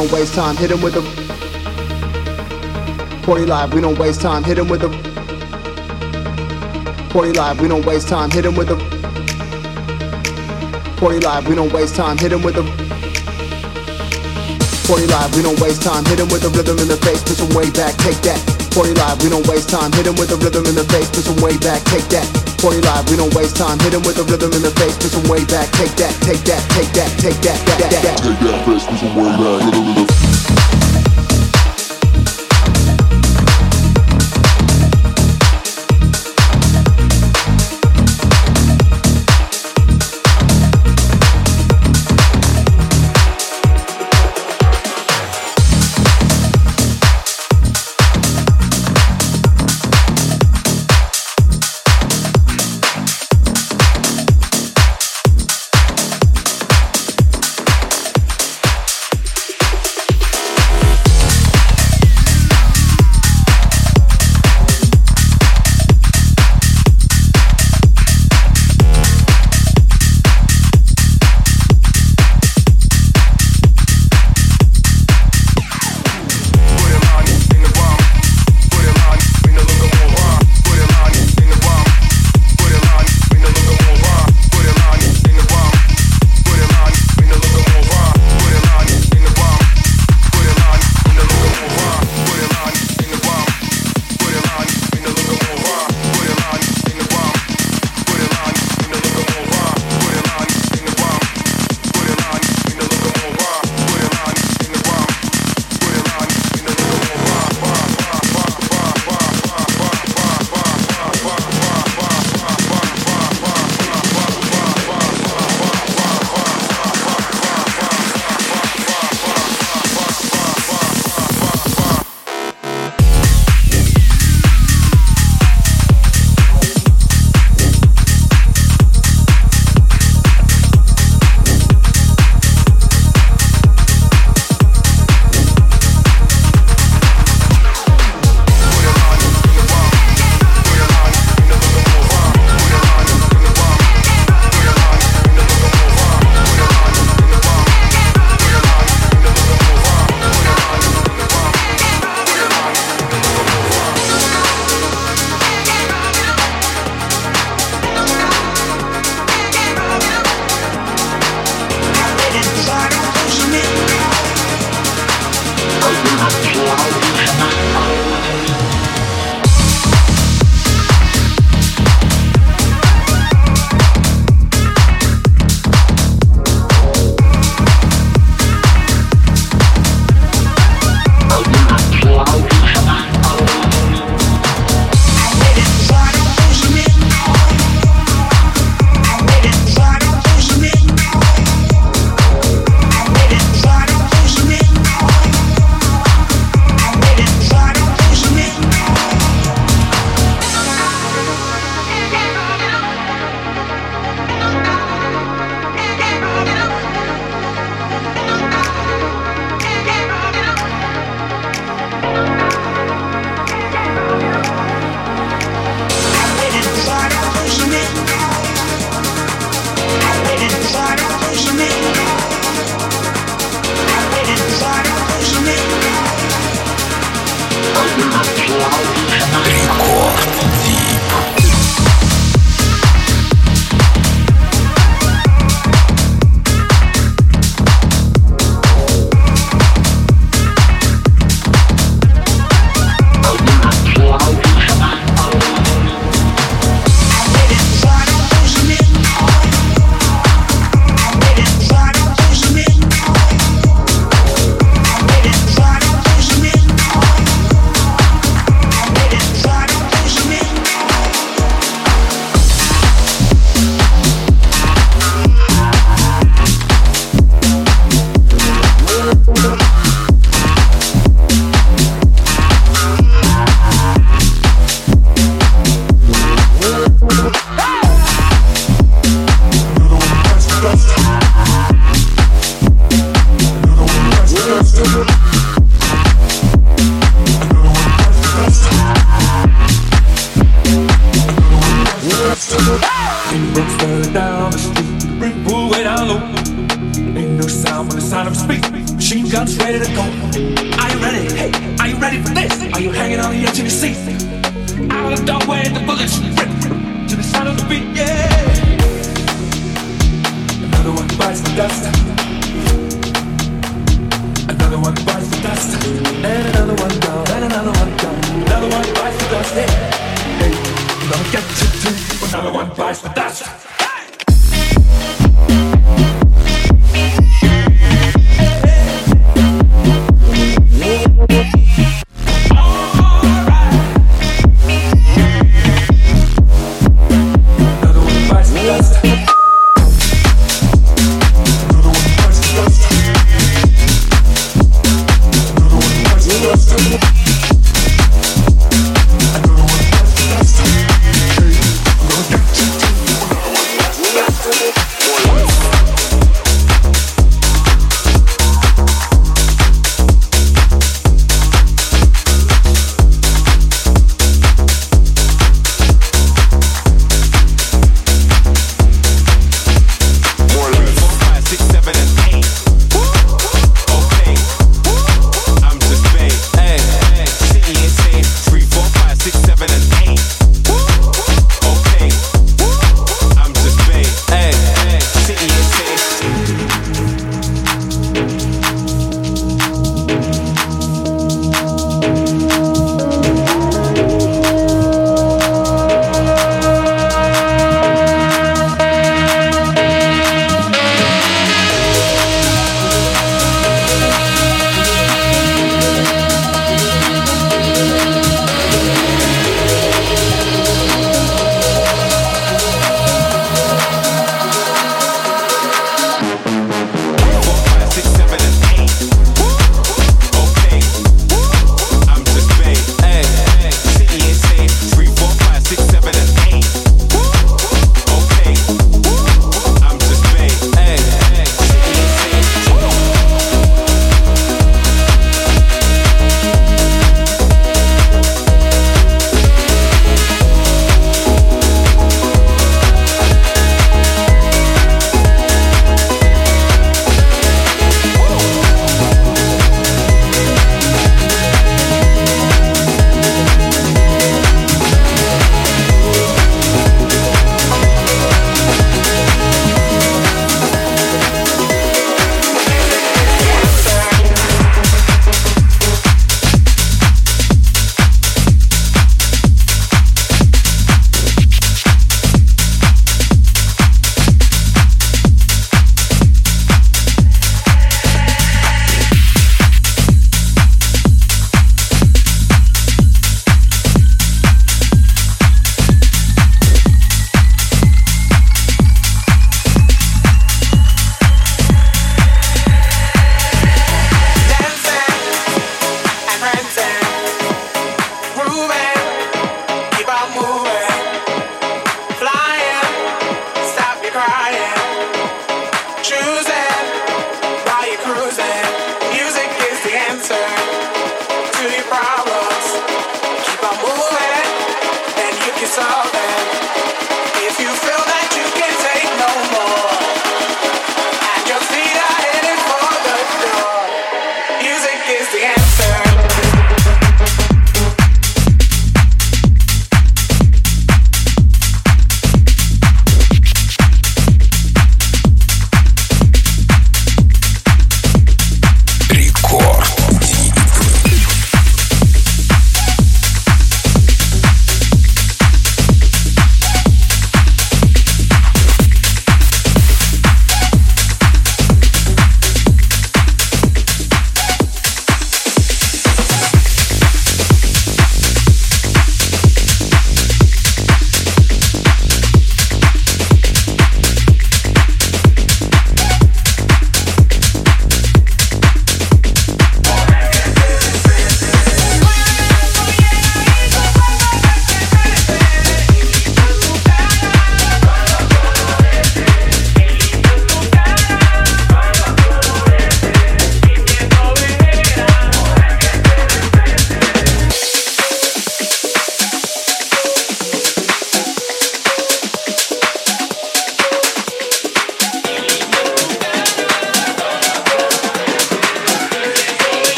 Don't waste time. Hit him with a 40 live, we don't waste time. Hit him with a 40 live, we don't waste time. Hit him with a 40 live, we don't waste time. Hit him with a 40 live, we don't waste time. Hit him with a rhythm in the face, push him way back, take that. 40 live, we don't waste time. Hit him with a rhythm in the face, push him way back, take that. 40 live, we don't waste time. Hit him with a rhythm in the face, push him way back, take that, take that, take that, take that, that, that, that. Take that face, push him way back.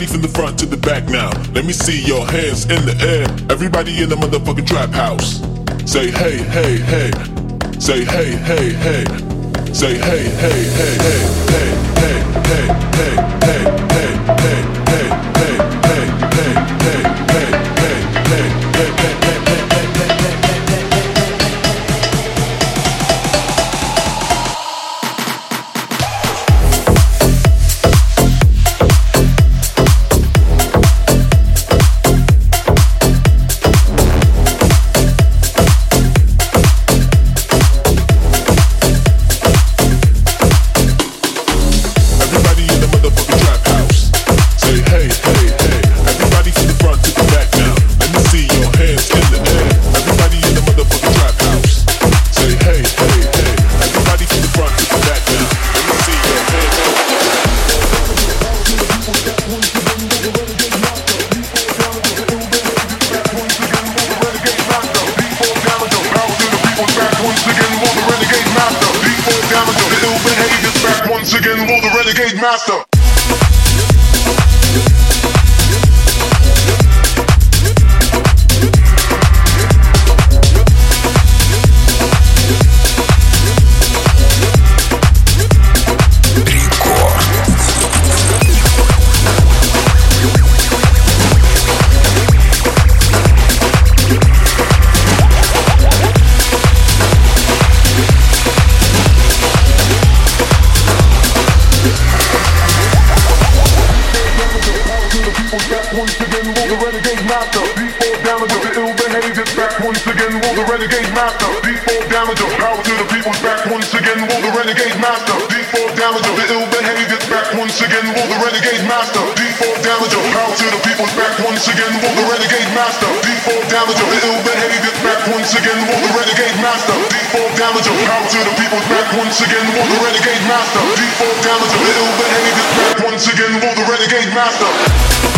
Everybody from the front to the back now. Let me see your hands in the air. Everybody in the motherfucking trap house. Say hey, hey, hey. Say hey, hey, hey. Say hey, hey, hey, hey, hey, hey, hey, hey, hey, hey, renegade master, default damager, the ill bed heavy gets back once again. Will the renegade master, default damager, power to the people's back once again. Will the renegade master, default damager, the ill bed heavy gets back once again. Will the renegade master.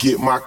Get my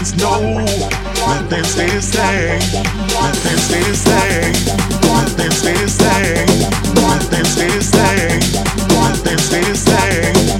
It's no, nothing stays the same. Nothing stays the same. Nothing stays the same. Nothing stays the same. Nothing stays the same.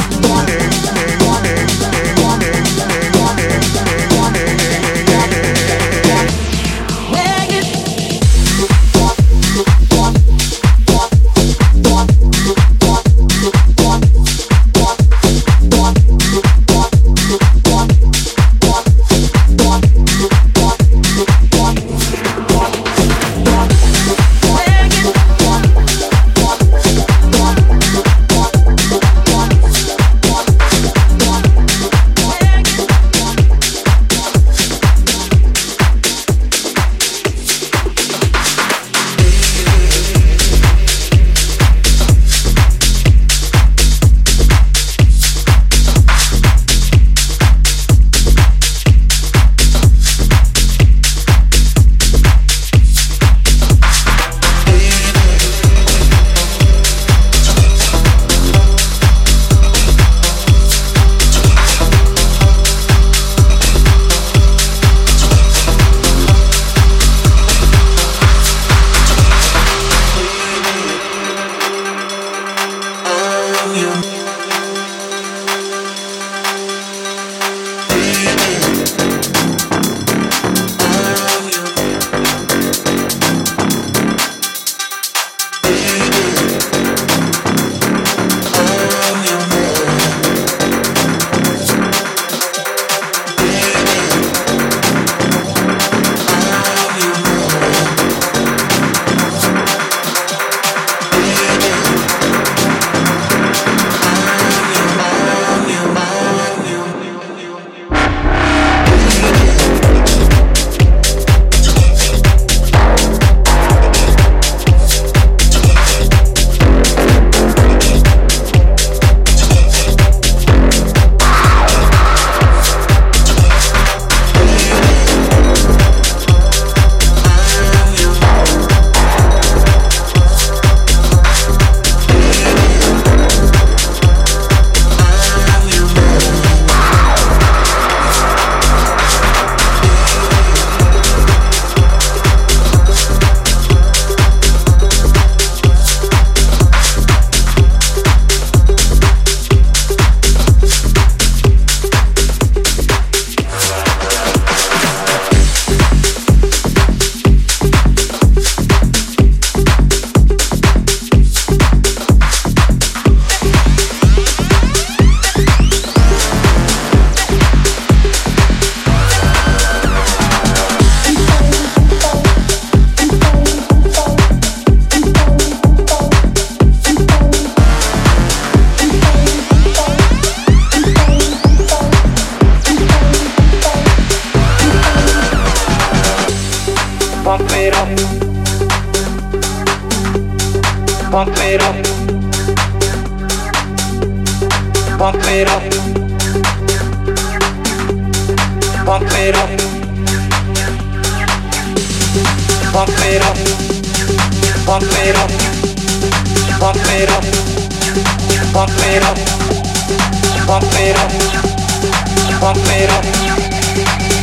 Pump it up.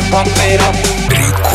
Pump it up.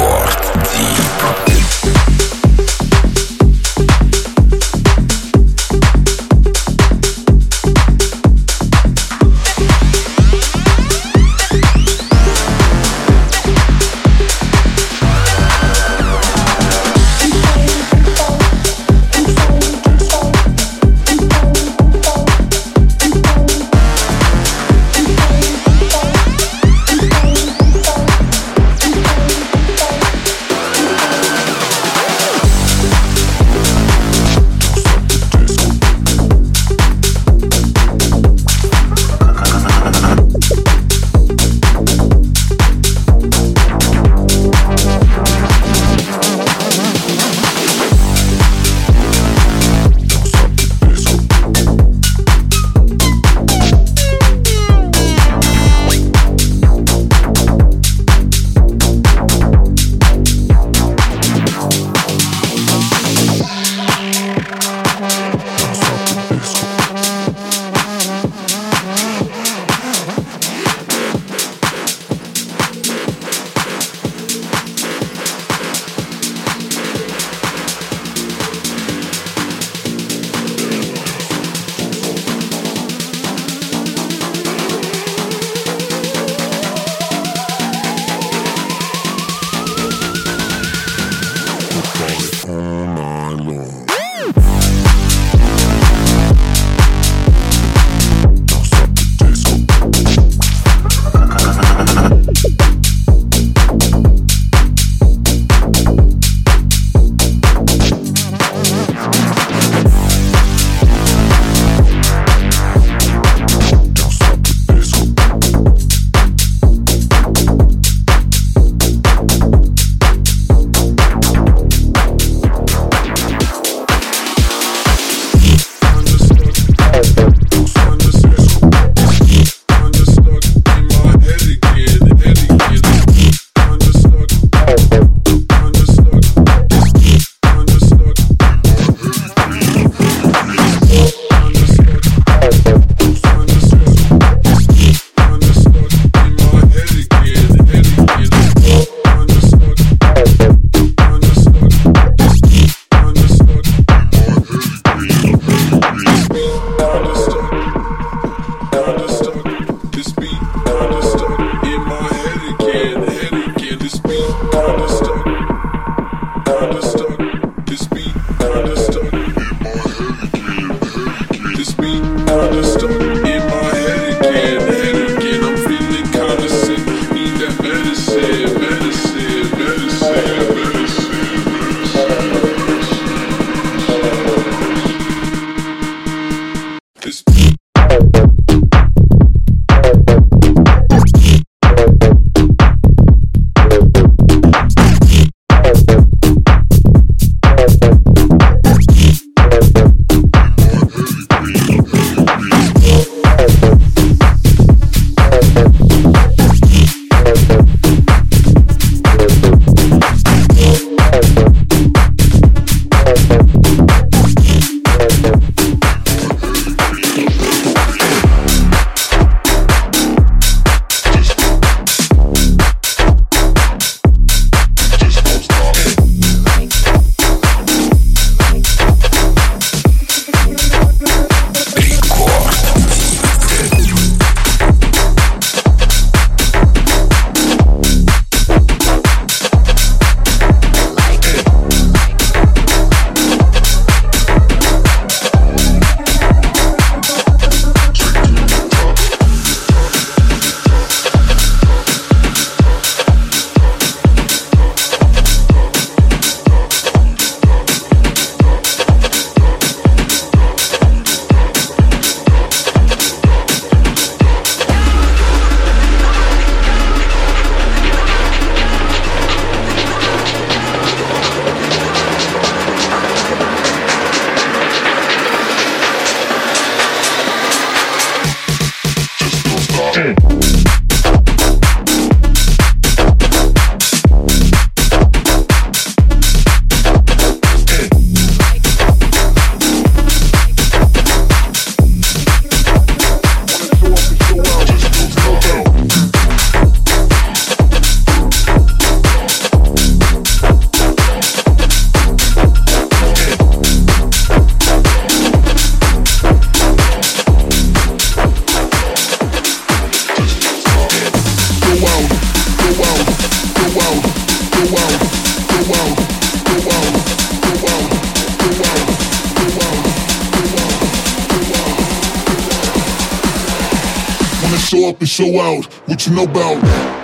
Show out what you know about.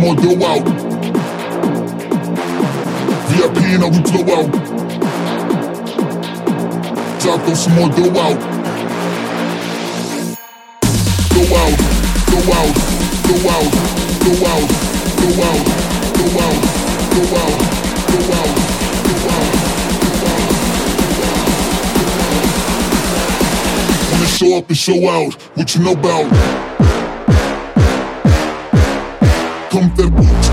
More dough out. VIP and how we blow out. Drop throw some more dough out. Go out, go out, go out, go out, go out, go out, go out, go out, go out. show up and show out. What you know about? Interpol.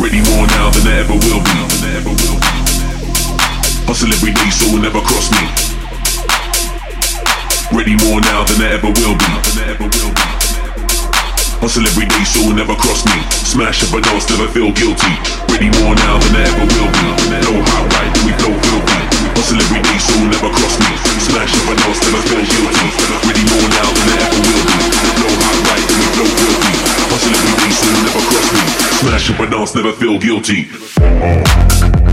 Ready more now than I ever will be. Hustle every day so will never cross me. Ready more now than I ever will be. Hustle every day so never cross me. Smash up a dance, never feel guilty. Ready more now than I ever will be. No hot right, we flow filthy. Hustle every day so never cross me. Smash up a dance, never feel guilty. Ready more now than I ever will be. No hot right, we flow filthy. Hustle every day so never cross me. Smash up a dance, never feel guilty.